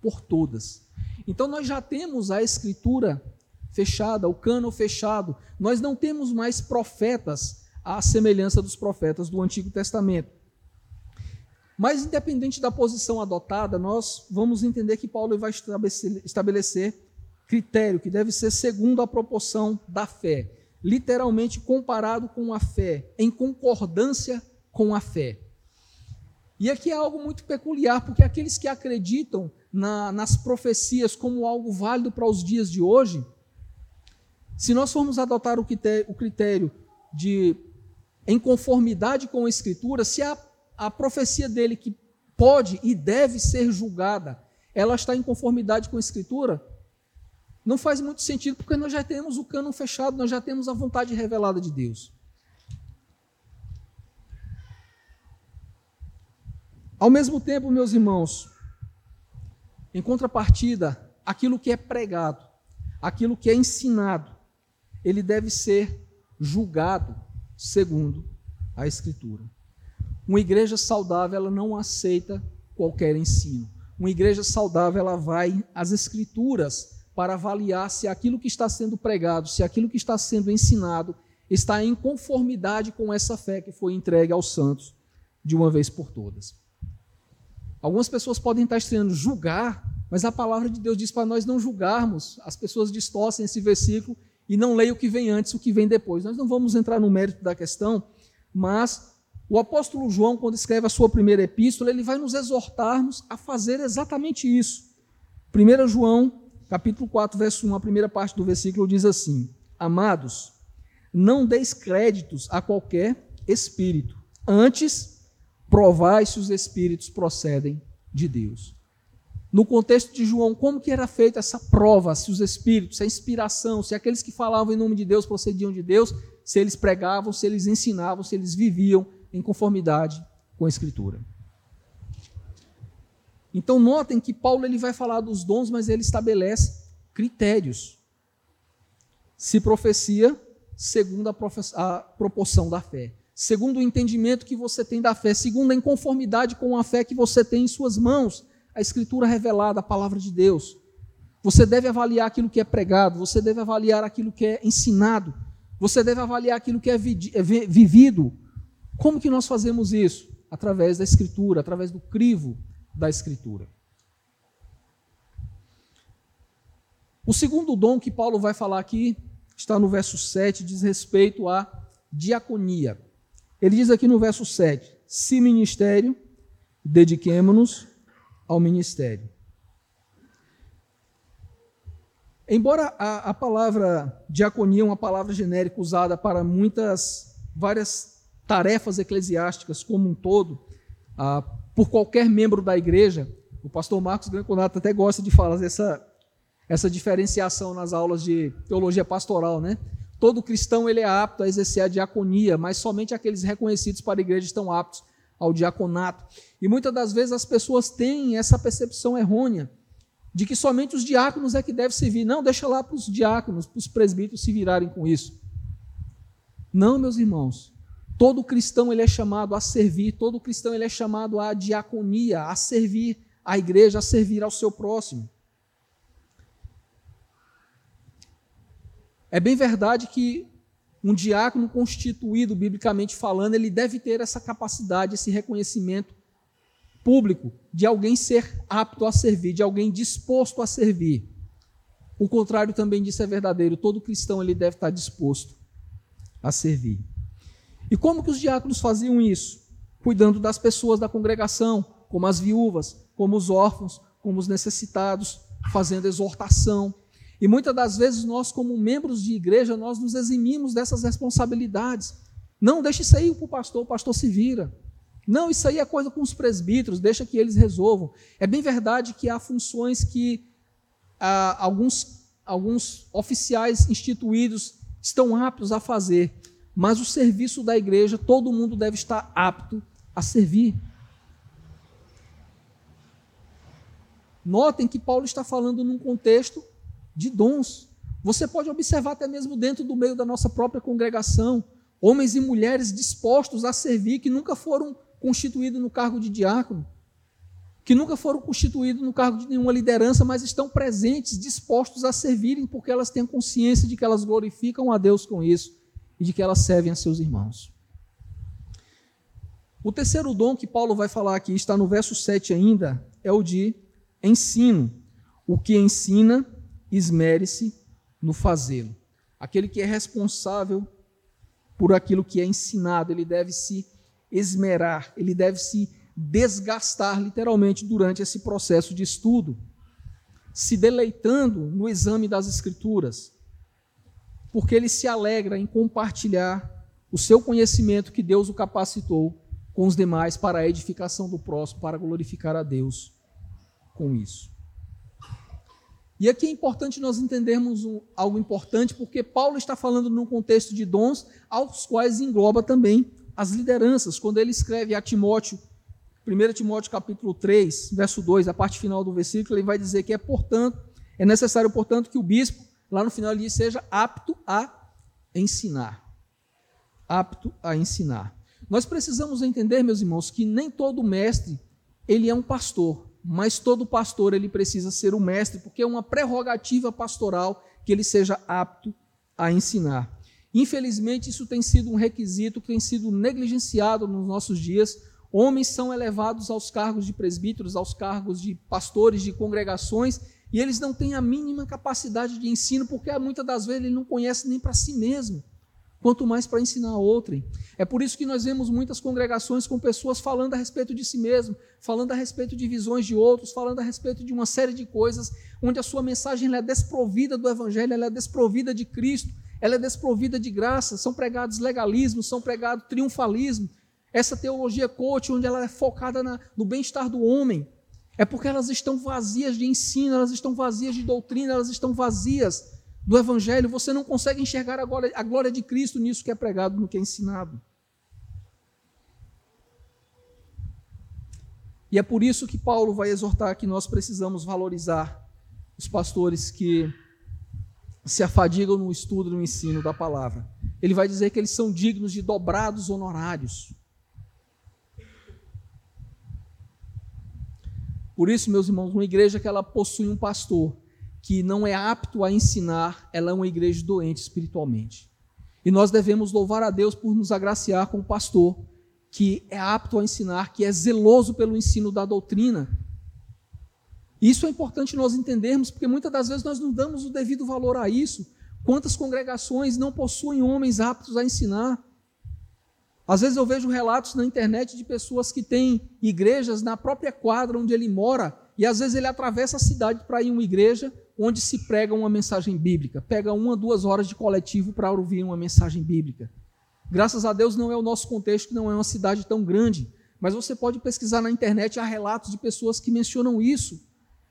por todas. Então nós já temos a escritura fechada, o cano fechado. Nós não temos mais profetas à semelhança dos profetas do Antigo Testamento. Mas, independente da posição adotada, nós vamos entender que Paulo vai estabelecer critério que deve ser segundo a proporção da fé, literalmente comparado com a fé, em concordância com a fé. E aqui é algo muito peculiar, porque aqueles que acreditam na, nas profecias como algo válido para os dias de hoje, se nós formos adotar o critério, o critério de em conformidade com a Escritura, se a, a profecia dele que pode e deve ser julgada, ela está em conformidade com a Escritura, não faz muito sentido, porque nós já temos o cano fechado, nós já temos a vontade revelada de Deus. Ao mesmo tempo, meus irmãos, em contrapartida, aquilo que é pregado, aquilo que é ensinado, ele deve ser julgado segundo a Escritura. Uma igreja saudável, ela não aceita qualquer ensino. Uma igreja saudável, ela vai às Escrituras para avaliar se aquilo que está sendo pregado, se aquilo que está sendo ensinado está em conformidade com essa fé que foi entregue aos santos de uma vez por todas. Algumas pessoas podem estar estranhando julgar, mas a palavra de Deus diz para nós não julgarmos. As pessoas distorcem esse versículo e não leia o que vem antes, o que vem depois. Nós não vamos entrar no mérito da questão, mas o apóstolo João, quando escreve a sua primeira epístola, ele vai nos exortarmos a fazer exatamente isso. 1 João, capítulo 4, verso 1, a primeira parte do versículo diz assim: Amados, não deis créditos a qualquer espírito, antes provai se os espíritos procedem de Deus. No contexto de João, como que era feita essa prova, se os espíritos, se a inspiração, se aqueles que falavam em nome de Deus procediam de Deus, se eles pregavam, se eles ensinavam, se eles viviam em conformidade com a Escritura. Então notem que Paulo ele vai falar dos dons, mas ele estabelece critérios. Se profecia segundo a, a proporção da fé, segundo o entendimento que você tem da fé, segundo a inconformidade com a fé que você tem em suas mãos a Escritura revelada, a palavra de Deus. Você deve avaliar aquilo que é pregado, você deve avaliar aquilo que é ensinado, você deve avaliar aquilo que é, é vivido. Como que nós fazemos isso? Através da Escritura, através do crivo da Escritura. O segundo dom que Paulo vai falar aqui está no verso 7, diz respeito à diaconia. Ele diz aqui no verso 7: Se ministério, dediquemo-nos ao ministério. Embora a, a, palavra diaconia é uma palavra genérica usada para muitas, várias tarefas eclesiásticas como um todo, ah, por qualquer membro da igreja, o pastor Marcos Granconato até gosta de falar essa, essa diferenciação nas aulas de teologia pastoral, né? Todo cristão ele é apto a exercer a diaconia, mas somente aqueles reconhecidos para a igreja estão aptos ao diaconato. E muitas das vezes as pessoas têm essa percepção errônea de que somente os diáconos é que devem servir. Não, deixa lá para os diáconos, para os presbíteros se virarem com isso. Não, meus irmãos. Todo cristão ele é chamado a servir, todo cristão ele é chamado à diaconia, a servir à igreja, a servir ao seu próximo. É bem verdade que um diácono constituído, biblicamente falando, ele deve ter essa capacidade, esse reconhecimento público de alguém ser apto a servir, de alguém disposto a servir. O contrário também disso é verdadeiro. Todo cristão ele deve estar disposto a servir. E como que os diáconos faziam isso? Cuidando das pessoas da congregação, como as viúvas, como os órfãos, como os necessitados, fazendo exortação. E muitas das vezes nós, como membros de igreja, nós nos eximimos dessas responsabilidades. Não, deixe isso aí para o pastor, o pastor se vira. Não, isso aí é coisa com os presbíteros, deixa que eles resolvam. É bem verdade que há funções que ah, alguns, alguns oficiais instituídos estão aptos a fazer, mas o serviço da igreja, todo mundo deve estar apto a servir. Notem que Paulo está falando num contexto de dons. Você pode observar até mesmo dentro do meio da nossa própria congregação, homens e mulheres dispostos a servir que nunca foram constituídos no cargo de diácono, que nunca foram constituídos no cargo de nenhuma liderança, mas estão presentes, dispostos a servirem, porque elas têm consciência de que elas glorificam a Deus com isso de que elas servem a seus irmãos. O terceiro dom que Paulo vai falar aqui, está no verso 7 ainda, é o de ensino. O que ensina, esmere-se no fazê-lo. Aquele que é responsável por aquilo que é ensinado, ele deve se esmerar, ele deve se desgastar literalmente durante esse processo de estudo, se deleitando no exame das Escrituras, porque ele se alegra em compartilhar o seu conhecimento que Deus o capacitou com os demais para a edificação do próximo, para glorificar a Deus com isso. E aqui é importante nós entendermos algo importante, porque Paulo está falando num contexto de dons, aos quais engloba também as lideranças. Quando ele escreve a Timóteo, 1 Timóteo capítulo 3, verso 2, a parte final do versículo, ele vai dizer que é, portanto, é necessário, portanto, que o bispo, lá no final ele diz, seja apto a ensinar. Apto a ensinar. Nós precisamos entender, meus irmãos, que nem todo mestre ele é um pastor mas todo pastor ele precisa ser o mestre, porque é uma prerrogativa pastoral que ele seja apto a ensinar. Infelizmente, isso tem sido um requisito que tem sido negligenciado nos nossos dias. Homens são elevados aos cargos de presbíteros, aos cargos de pastores de congregações, e eles não têm a mínima capacidade de ensino, porque muitas das vezes ele não conhece nem para si mesmo quanto mais para ensinar a outrem. É por isso que nós vemos muitas congregações com pessoas falando a respeito de si mesmo, falando a respeito de visões de outros, falando a respeito de uma série de coisas, onde a sua mensagem é desprovida do Evangelho, ela é desprovida de Cristo, ela é desprovida de graça, são pregados legalismos, são pregados triunfalismo, essa teologia coach, onde ela é focada na, no bem-estar do homem, é porque elas estão vazias de ensino, elas estão vazias de doutrina, elas estão vazias do Evangelho, você não consegue enxergar a glória, a glória de Cristo nisso que é pregado, no que é ensinado. E é por isso que Paulo vai exortar que nós precisamos valorizar os pastores que se afadigam no estudo e no ensino da palavra. Ele vai dizer que eles são dignos de dobrados honorários. Por isso, meus irmãos, uma igreja que ela possui um pastor que não é apto a ensinar, ela é uma igreja doente espiritualmente. E nós devemos louvar a Deus por nos agraciar com o pastor que é apto a ensinar, que é zeloso pelo ensino da doutrina. Isso é importante nós entendermos, porque muitas das vezes nós não damos o devido valor a isso. Quantas congregações não possuem homens aptos a ensinar? Às vezes eu vejo relatos na internet de pessoas que têm igrejas na própria quadra onde ele mora, e às vezes ele atravessa a cidade para ir a uma igreja onde se prega uma mensagem bíblica. Pega uma, duas horas de coletivo para ouvir uma mensagem bíblica. Graças a Deus não é o nosso contexto, não é uma cidade tão grande, mas você pode pesquisar na internet, há relatos de pessoas que mencionam isso,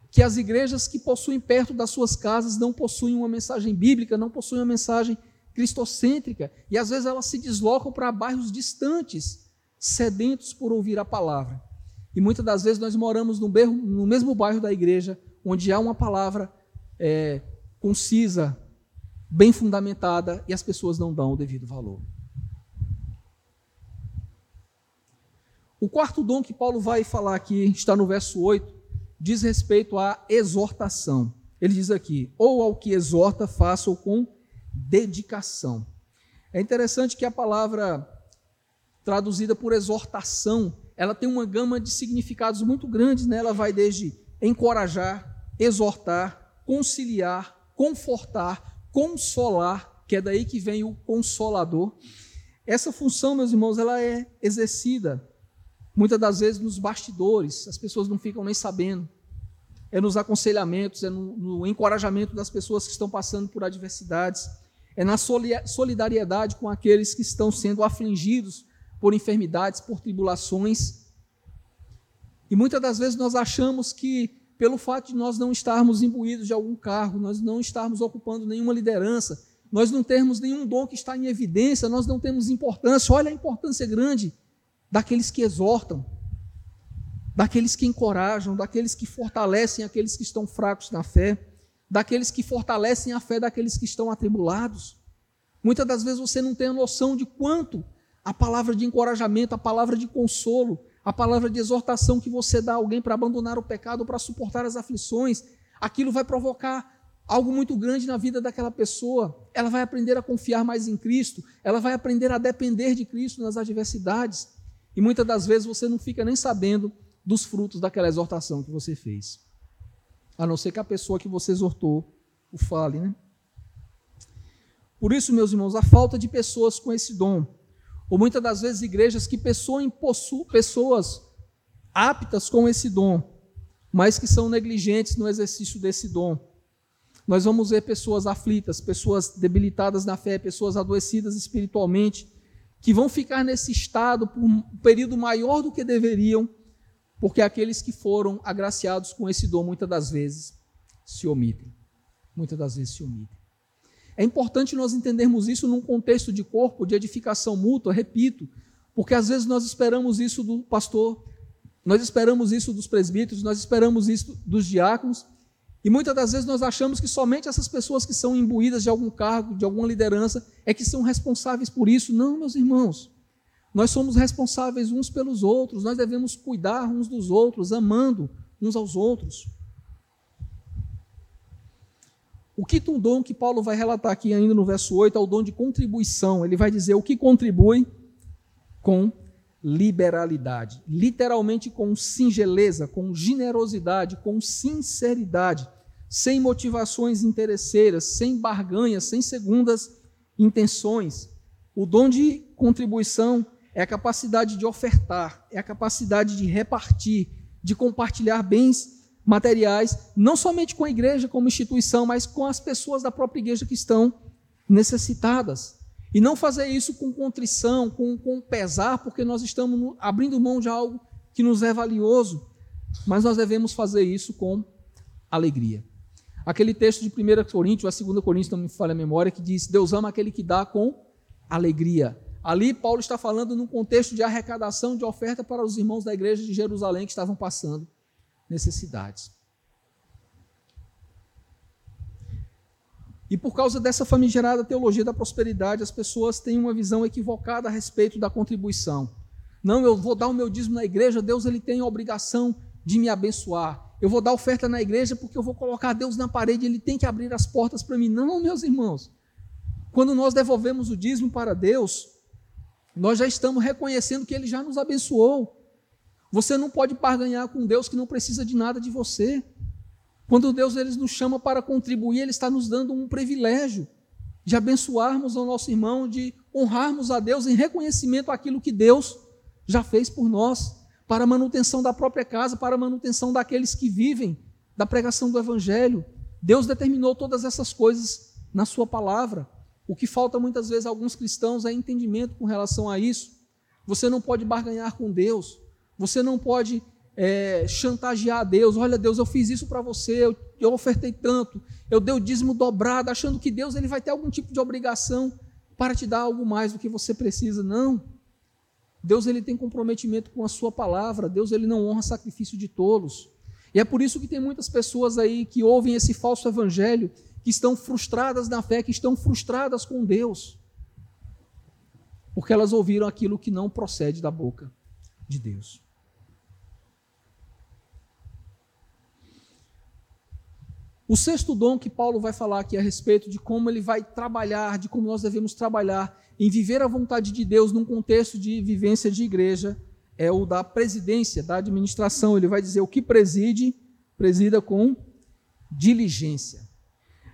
que as igrejas que possuem perto das suas casas não possuem uma mensagem bíblica, não possuem uma mensagem cristocêntrica, e às vezes elas se deslocam para bairros distantes, sedentos por ouvir a palavra. E muitas das vezes nós moramos no mesmo bairro da igreja, onde há uma palavra é, concisa, bem fundamentada, e as pessoas não dão o devido valor. O quarto dom que Paulo vai falar aqui, está no verso 8, diz respeito à exortação. Ele diz aqui: ou ao que exorta, faça-o com dedicação. É interessante que a palavra traduzida por exortação, ela tem uma gama de significados muito grandes, né? Ela vai desde encorajar, exortar, conciliar, confortar, consolar, que é daí que vem o consolador. Essa função, meus irmãos, ela é exercida muitas das vezes nos bastidores, as pessoas não ficam nem sabendo. É nos aconselhamentos, é no, no encorajamento das pessoas que estão passando por adversidades, é na solidariedade com aqueles que estão sendo afligidos por enfermidades, por tribulações. E muitas das vezes nós achamos que, pelo fato de nós não estarmos imbuídos de algum cargo, nós não estarmos ocupando nenhuma liderança, nós não termos nenhum dom que está em evidência, nós não temos importância. Olha a importância grande daqueles que exortam, daqueles que encorajam, daqueles que fortalecem aqueles que estão fracos na fé, daqueles que fortalecem a fé daqueles que estão atribulados. Muitas das vezes você não tem a noção de quanto a palavra de encorajamento, a palavra de consolo, a palavra de exortação que você dá a alguém para abandonar o pecado, para suportar as aflições, aquilo vai provocar algo muito grande na vida daquela pessoa. Ela vai aprender a confiar mais em Cristo, ela vai aprender a depender de Cristo nas adversidades. E muitas das vezes você não fica nem sabendo dos frutos daquela exortação que você fez. A não ser que a pessoa que você exortou o fale, né? Por isso, meus irmãos, a falta de pessoas com esse dom ou muitas das vezes igrejas que possuem pessoas aptas com esse dom, mas que são negligentes no exercício desse dom. Nós vamos ver pessoas aflitas, pessoas debilitadas na fé, pessoas adoecidas espiritualmente, que vão ficar nesse estado por um período maior do que deveriam, porque aqueles que foram agraciados com esse dom muitas das vezes se omitem. Muitas das vezes se omitem. É importante nós entendermos isso num contexto de corpo, de edificação mútua, repito, porque às vezes nós esperamos isso do pastor, nós esperamos isso dos presbíteros, nós esperamos isso dos diáconos, e muitas das vezes nós achamos que somente essas pessoas que são imbuídas de algum cargo, de alguma liderança, é que são responsáveis por isso. Não, meus irmãos. Nós somos responsáveis uns pelos outros, nós devemos cuidar uns dos outros, amando uns aos outros. O quinto dom que Paulo vai relatar aqui ainda no verso 8 é o dom de contribuição. Ele vai dizer o que contribui com liberalidade, literalmente com singeleza, com generosidade, com sinceridade, sem motivações interesseiras, sem barganhas, sem segundas intenções. O dom de contribuição é a capacidade de ofertar, é a capacidade de repartir, de compartilhar bens materiais, não somente com a igreja como instituição, mas com as pessoas da própria igreja que estão necessitadas. E não fazer isso com contrição, com, com pesar, porque nós estamos abrindo mão de algo que nos é valioso, mas nós devemos fazer isso com alegria. Aquele texto de 1 Coríntios, a 2 Coríntios, não me falha a memória, que diz: Deus ama aquele que dá com alegria. Ali, Paulo está falando num contexto de arrecadação de oferta para os irmãos da igreja de Jerusalém que estavam passando necessidades. E por causa dessa famigerada teologia da prosperidade, as pessoas têm uma visão equivocada a respeito da contribuição. Não, eu vou dar o meu dízimo na igreja, Deus ele tem a obrigação de me abençoar. Eu vou dar oferta na igreja porque eu vou colocar Deus na parede, ele tem que abrir as portas para mim. Não, meus irmãos. Quando nós devolvemos o dízimo para Deus, nós já estamos reconhecendo que ele já nos abençoou. Você não pode barganhar com Deus que não precisa de nada de você. Quando Deus ele nos chama para contribuir, Ele está nos dando um privilégio de abençoarmos o nosso irmão, de honrarmos a Deus em reconhecimento àquilo que Deus já fez por nós, para a manutenção da própria casa, para a manutenção daqueles que vivem da pregação do Evangelho. Deus determinou todas essas coisas na Sua palavra. O que falta muitas vezes a alguns cristãos é entendimento com relação a isso. Você não pode barganhar com Deus. Você não pode é, chantagear Deus. Olha, Deus, eu fiz isso para você, eu, eu ofertei tanto, eu dei o dízimo dobrado, achando que Deus ele vai ter algum tipo de obrigação para te dar algo mais do que você precisa. Não. Deus ele tem comprometimento com a sua palavra. Deus ele não honra sacrifício de tolos. E é por isso que tem muitas pessoas aí que ouvem esse falso evangelho, que estão frustradas na fé, que estão frustradas com Deus. Porque elas ouviram aquilo que não procede da boca de Deus. O sexto dom que Paulo vai falar aqui a respeito de como ele vai trabalhar, de como nós devemos trabalhar em viver a vontade de Deus num contexto de vivência de igreja, é o da presidência, da administração. Ele vai dizer o que preside, presida com diligência.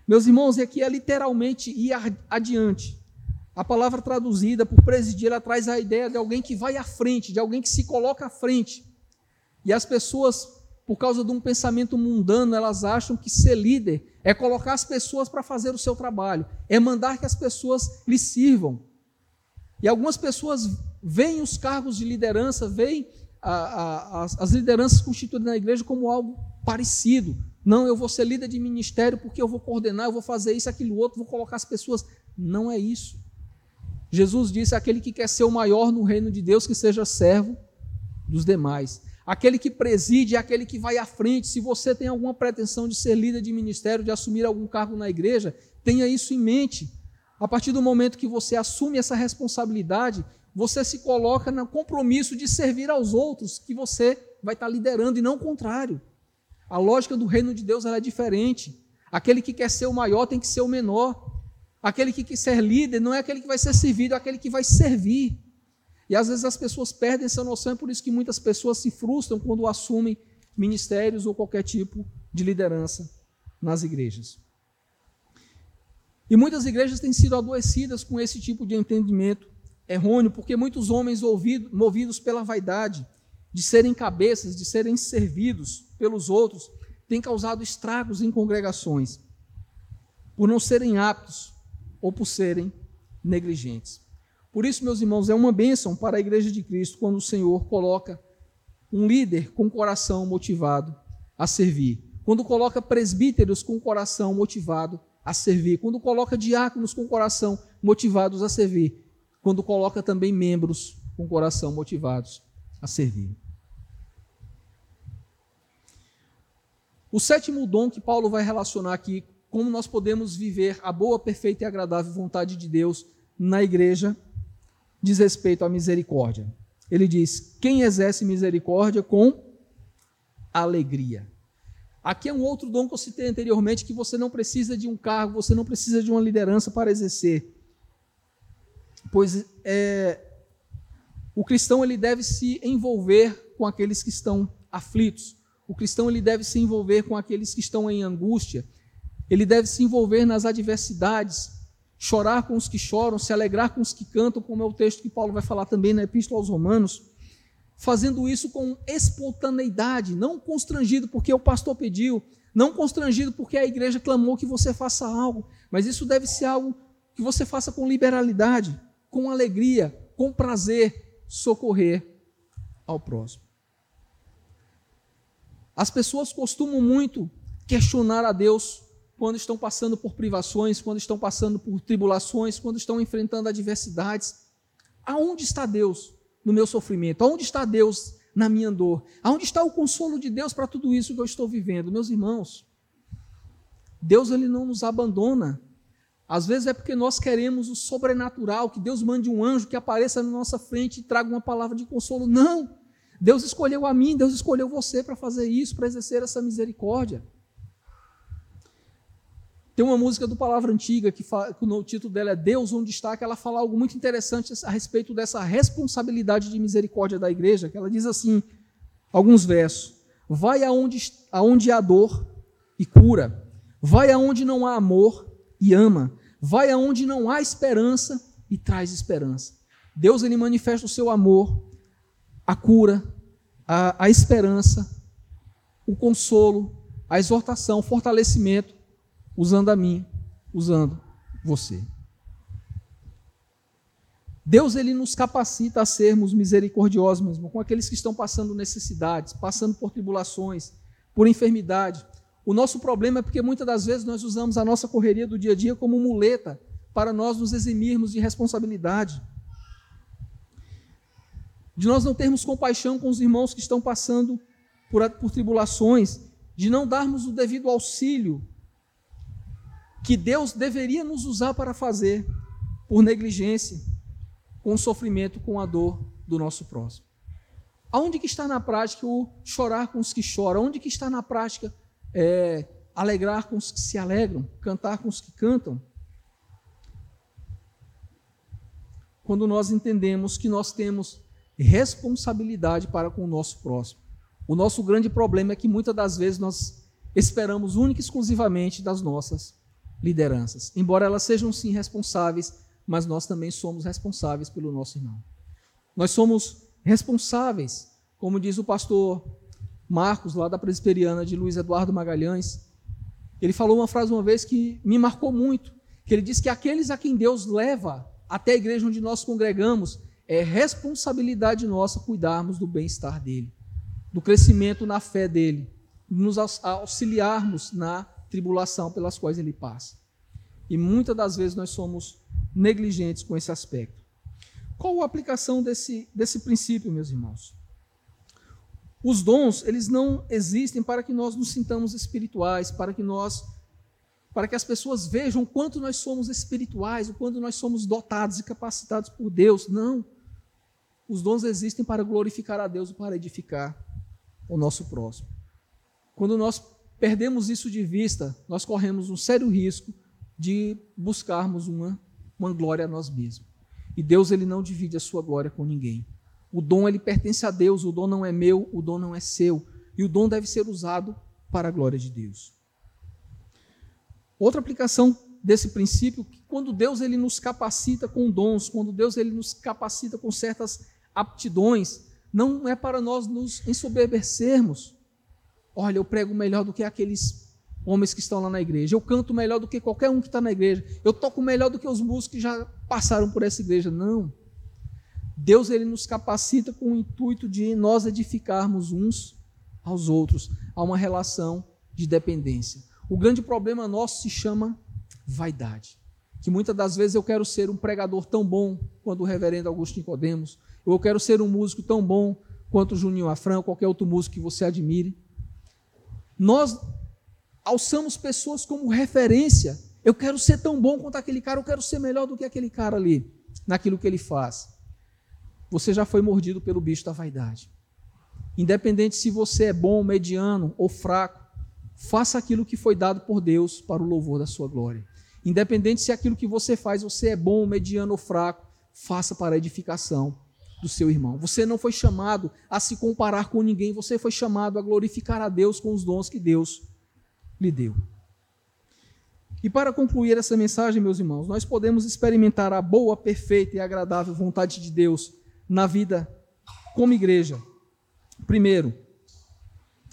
Meus irmãos, aqui é literalmente ir adiante. A palavra traduzida por presidir, ela traz a ideia de alguém que vai à frente, de alguém que se coloca à frente. E as pessoas, por causa de um pensamento mundano, elas acham que ser líder é colocar as pessoas para fazer o seu trabalho, é mandar que as pessoas lhe sirvam. E algumas pessoas veem os cargos de liderança, veem a, a, as, as lideranças constituídas na igreja como algo parecido. Não, eu vou ser líder de ministério porque eu vou coordenar, eu vou fazer isso, aquilo outro, vou colocar as pessoas. Não é isso. Jesus disse: aquele que quer ser o maior no reino de Deus, que seja servo dos demais. Aquele que preside é aquele que vai à frente. Se você tem alguma pretensão de ser líder de ministério, de assumir algum cargo na igreja, tenha isso em mente. A partir do momento que você assume essa responsabilidade, você se coloca no compromisso de servir aos outros que você vai estar liderando e não o contrário. A lógica do reino de Deus é diferente. Aquele que quer ser o maior tem que ser o menor. Aquele que quer ser líder não é aquele que vai ser servido, é aquele que vai servir. E às vezes as pessoas perdem essa noção, é por isso que muitas pessoas se frustram quando assumem ministérios ou qualquer tipo de liderança nas igrejas. E muitas igrejas têm sido adoecidas com esse tipo de entendimento errôneo, porque muitos homens ouvido, movidos pela vaidade de serem cabeças, de serem servidos pelos outros, têm causado estragos em congregações, por não serem aptos ou por serem negligentes. Por isso, meus irmãos, é uma bênção para a igreja de Cristo quando o Senhor coloca um líder com coração motivado a servir, quando coloca presbíteros com coração motivado a servir, quando coloca diáconos com coração motivados a servir, quando coloca também membros com coração motivados a servir. O sétimo dom que Paulo vai relacionar aqui, como nós podemos viver a boa, perfeita e agradável vontade de Deus na igreja, diz respeito à misericórdia. Ele diz: quem exerce misericórdia com alegria. Aqui é um outro dom que eu citei anteriormente, que você não precisa de um cargo, você não precisa de uma liderança para exercer pois é, o cristão ele deve se envolver com aqueles que estão aflitos. O cristão ele deve se envolver com aqueles que estão em angústia. Ele deve se envolver nas adversidades, chorar com os que choram, se alegrar com os que cantam, como é o texto que Paulo vai falar também na Epístola aos Romanos, fazendo isso com espontaneidade, não constrangido porque o pastor pediu, não constrangido porque a igreja clamou que você faça algo, mas isso deve ser algo que você faça com liberalidade com alegria, com prazer, socorrer ao próximo. As pessoas costumam muito questionar a Deus quando estão passando por privações, quando estão passando por tribulações, quando estão enfrentando adversidades. Aonde está Deus no meu sofrimento? Aonde está Deus na minha dor? Aonde está o consolo de Deus para tudo isso que eu estou vivendo? Meus irmãos, Deus ele não nos abandona às vezes é porque nós queremos o sobrenatural, que Deus mande um anjo que apareça na nossa frente e traga uma palavra de consolo. Não! Deus escolheu a mim, Deus escolheu você para fazer isso, para exercer essa misericórdia. Tem uma música do Palavra Antiga que, fala, que o título dela é Deus onde está, que ela fala algo muito interessante a respeito dessa responsabilidade de misericórdia da igreja, que ela diz assim, alguns versos: Vai aonde, aonde há dor e cura, vai aonde não há amor e ama, vai aonde não há esperança e traz esperança. Deus ele manifesta o seu amor, a cura, a, a esperança, o consolo, a exortação, o fortalecimento, usando a mim, usando você. Deus ele nos capacita a sermos misericordiosos mesmo com aqueles que estão passando necessidades, passando por tribulações, por enfermidade, o nosso problema é porque muitas das vezes nós usamos a nossa correria do dia a dia como muleta para nós nos eximirmos de responsabilidade. De nós não termos compaixão com os irmãos que estão passando por, por tribulações, de não darmos o devido auxílio que Deus deveria nos usar para fazer por negligência, com o sofrimento, com a dor do nosso próximo. Aonde que está na prática o chorar com os que choram? Aonde que está na prática é, alegrar com os que se alegram, cantar com os que cantam. Quando nós entendemos que nós temos responsabilidade para com o nosso próximo. O nosso grande problema é que muitas das vezes nós esperamos única e exclusivamente das nossas lideranças. Embora elas sejam sim responsáveis, mas nós também somos responsáveis pelo nosso irmão. Nós somos responsáveis, como diz o pastor Marcos, lá da Presbiteriana de Luiz Eduardo Magalhães. Ele falou uma frase uma vez que me marcou muito, que ele diz que aqueles a quem Deus leva até a igreja onde nós congregamos, é responsabilidade nossa cuidarmos do bem-estar dele, do crescimento na fé dele, nos auxiliarmos na tribulação pelas quais ele passa. E muitas das vezes nós somos negligentes com esse aspecto. Qual a aplicação desse, desse princípio, meus irmãos? Os dons, eles não existem para que nós nos sintamos espirituais, para que nós para que as pessoas vejam o quanto nós somos espirituais, o quanto nós somos dotados e capacitados por Deus. Não. Os dons existem para glorificar a Deus e para edificar o nosso próximo. Quando nós perdemos isso de vista, nós corremos um sério risco de buscarmos uma, uma glória a nós mesmos. E Deus ele não divide a sua glória com ninguém. O dom ele pertence a Deus, o dom não é meu, o dom não é seu, e o dom deve ser usado para a glória de Deus. Outra aplicação desse princípio, que quando Deus ele nos capacita com dons, quando Deus ele nos capacita com certas aptidões, não é para nós nos ensoberbecermos, Olha, eu prego melhor do que aqueles homens que estão lá na igreja. Eu canto melhor do que qualquer um que está na igreja. Eu toco melhor do que os músicos que já passaram por essa igreja. Não. Deus ele nos capacita com o intuito de nós edificarmos uns aos outros, a uma relação de dependência. O grande problema nosso se chama vaidade. Que muitas das vezes eu quero ser um pregador tão bom quanto o reverendo Augusto Nicodemos, eu quero ser um músico tão bom quanto o Juninho Afran, qualquer outro músico que você admire. Nós alçamos pessoas como referência. Eu quero ser tão bom quanto aquele cara, eu quero ser melhor do que aquele cara ali, naquilo que ele faz. Você já foi mordido pelo bicho da vaidade. Independente se você é bom, mediano ou fraco, faça aquilo que foi dado por Deus para o louvor da sua glória. Independente se aquilo que você faz, você é bom, mediano ou fraco, faça para a edificação do seu irmão. Você não foi chamado a se comparar com ninguém, você foi chamado a glorificar a Deus com os dons que Deus lhe deu. E para concluir essa mensagem, meus irmãos, nós podemos experimentar a boa, perfeita e agradável vontade de Deus na vida como igreja. Primeiro,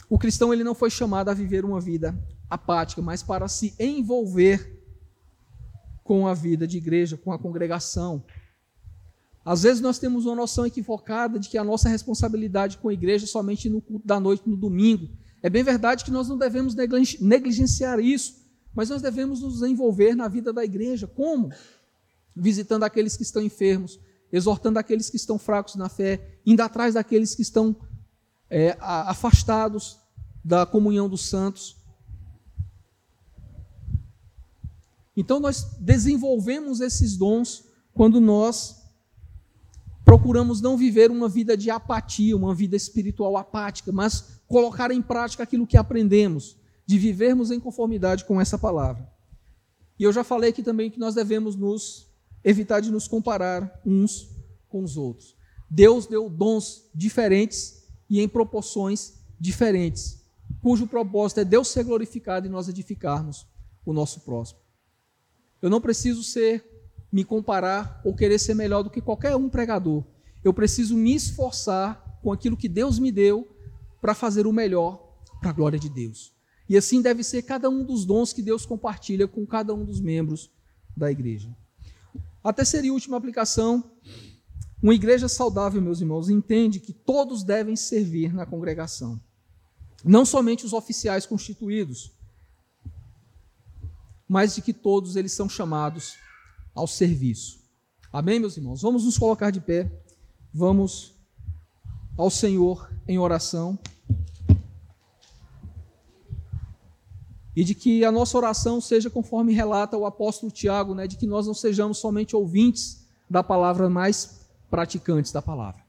o cristão ele não foi chamado a viver uma vida apática, mas para se envolver com a vida de igreja, com a congregação, às vezes nós temos uma noção equivocada de que a nossa responsabilidade com a igreja é somente no culto da noite, no domingo. É bem verdade que nós não devemos negligenciar isso, mas nós devemos nos envolver na vida da igreja. Como? Visitando aqueles que estão enfermos, exortando aqueles que estão fracos na fé, indo atrás daqueles que estão é, afastados da comunhão dos santos. Então nós desenvolvemos esses dons quando nós procuramos não viver uma vida de apatia, uma vida espiritual apática, mas colocar em prática aquilo que aprendemos, de vivermos em conformidade com essa palavra. E eu já falei aqui também que nós devemos nos evitar de nos comparar uns com os outros. Deus deu dons diferentes e em proporções diferentes, cujo propósito é Deus ser glorificado e nós edificarmos o nosso próximo. Eu não preciso ser me comparar ou querer ser melhor do que qualquer um pregador. Eu preciso me esforçar com aquilo que Deus me deu para fazer o melhor para a glória de Deus. E assim deve ser cada um dos dons que Deus compartilha com cada um dos membros da igreja. A terceira e última aplicação: uma igreja saudável, meus irmãos, entende que todos devem servir na congregação. Não somente os oficiais constituídos, mas de que todos eles são chamados ao serviço. Amém, meus irmãos? Vamos nos colocar de pé, vamos ao Senhor em oração. E de que a nossa oração seja conforme relata o apóstolo Tiago, né, de que nós não sejamos somente ouvintes da palavra, mas praticantes da palavra.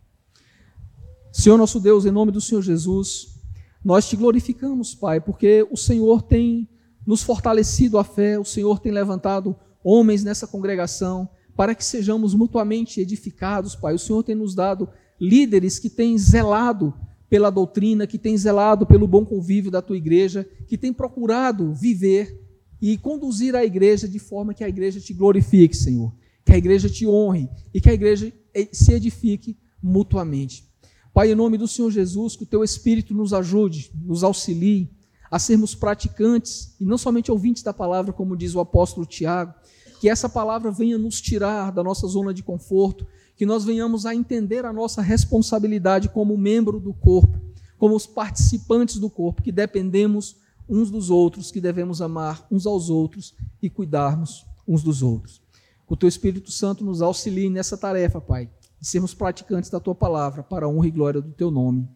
Senhor nosso Deus, em nome do Senhor Jesus, nós te glorificamos, Pai, porque o Senhor tem nos fortalecido a fé, o Senhor tem levantado homens nessa congregação, para que sejamos mutuamente edificados, Pai. O Senhor tem nos dado líderes que têm zelado pela doutrina, que têm zelado pelo bom convívio da tua igreja, que têm procurado viver e conduzir a igreja de forma que a igreja te glorifique, Senhor, que a igreja te honre e que a igreja se edifique mutuamente. Pai, em nome do Senhor Jesus, que o teu Espírito nos ajude, nos auxilie a sermos praticantes e não somente ouvintes da palavra, como diz o apóstolo Tiago, que essa palavra venha nos tirar da nossa zona de conforto, que nós venhamos a entender a nossa responsabilidade como membro do corpo, como os participantes do corpo, que dependemos uns dos outros, que devemos amar uns aos outros e cuidarmos uns dos outros. Que o teu Espírito Santo nos auxilie nessa tarefa, Pai, de sermos praticantes da tua palavra, para a honra e glória do teu nome.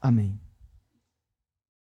Amém.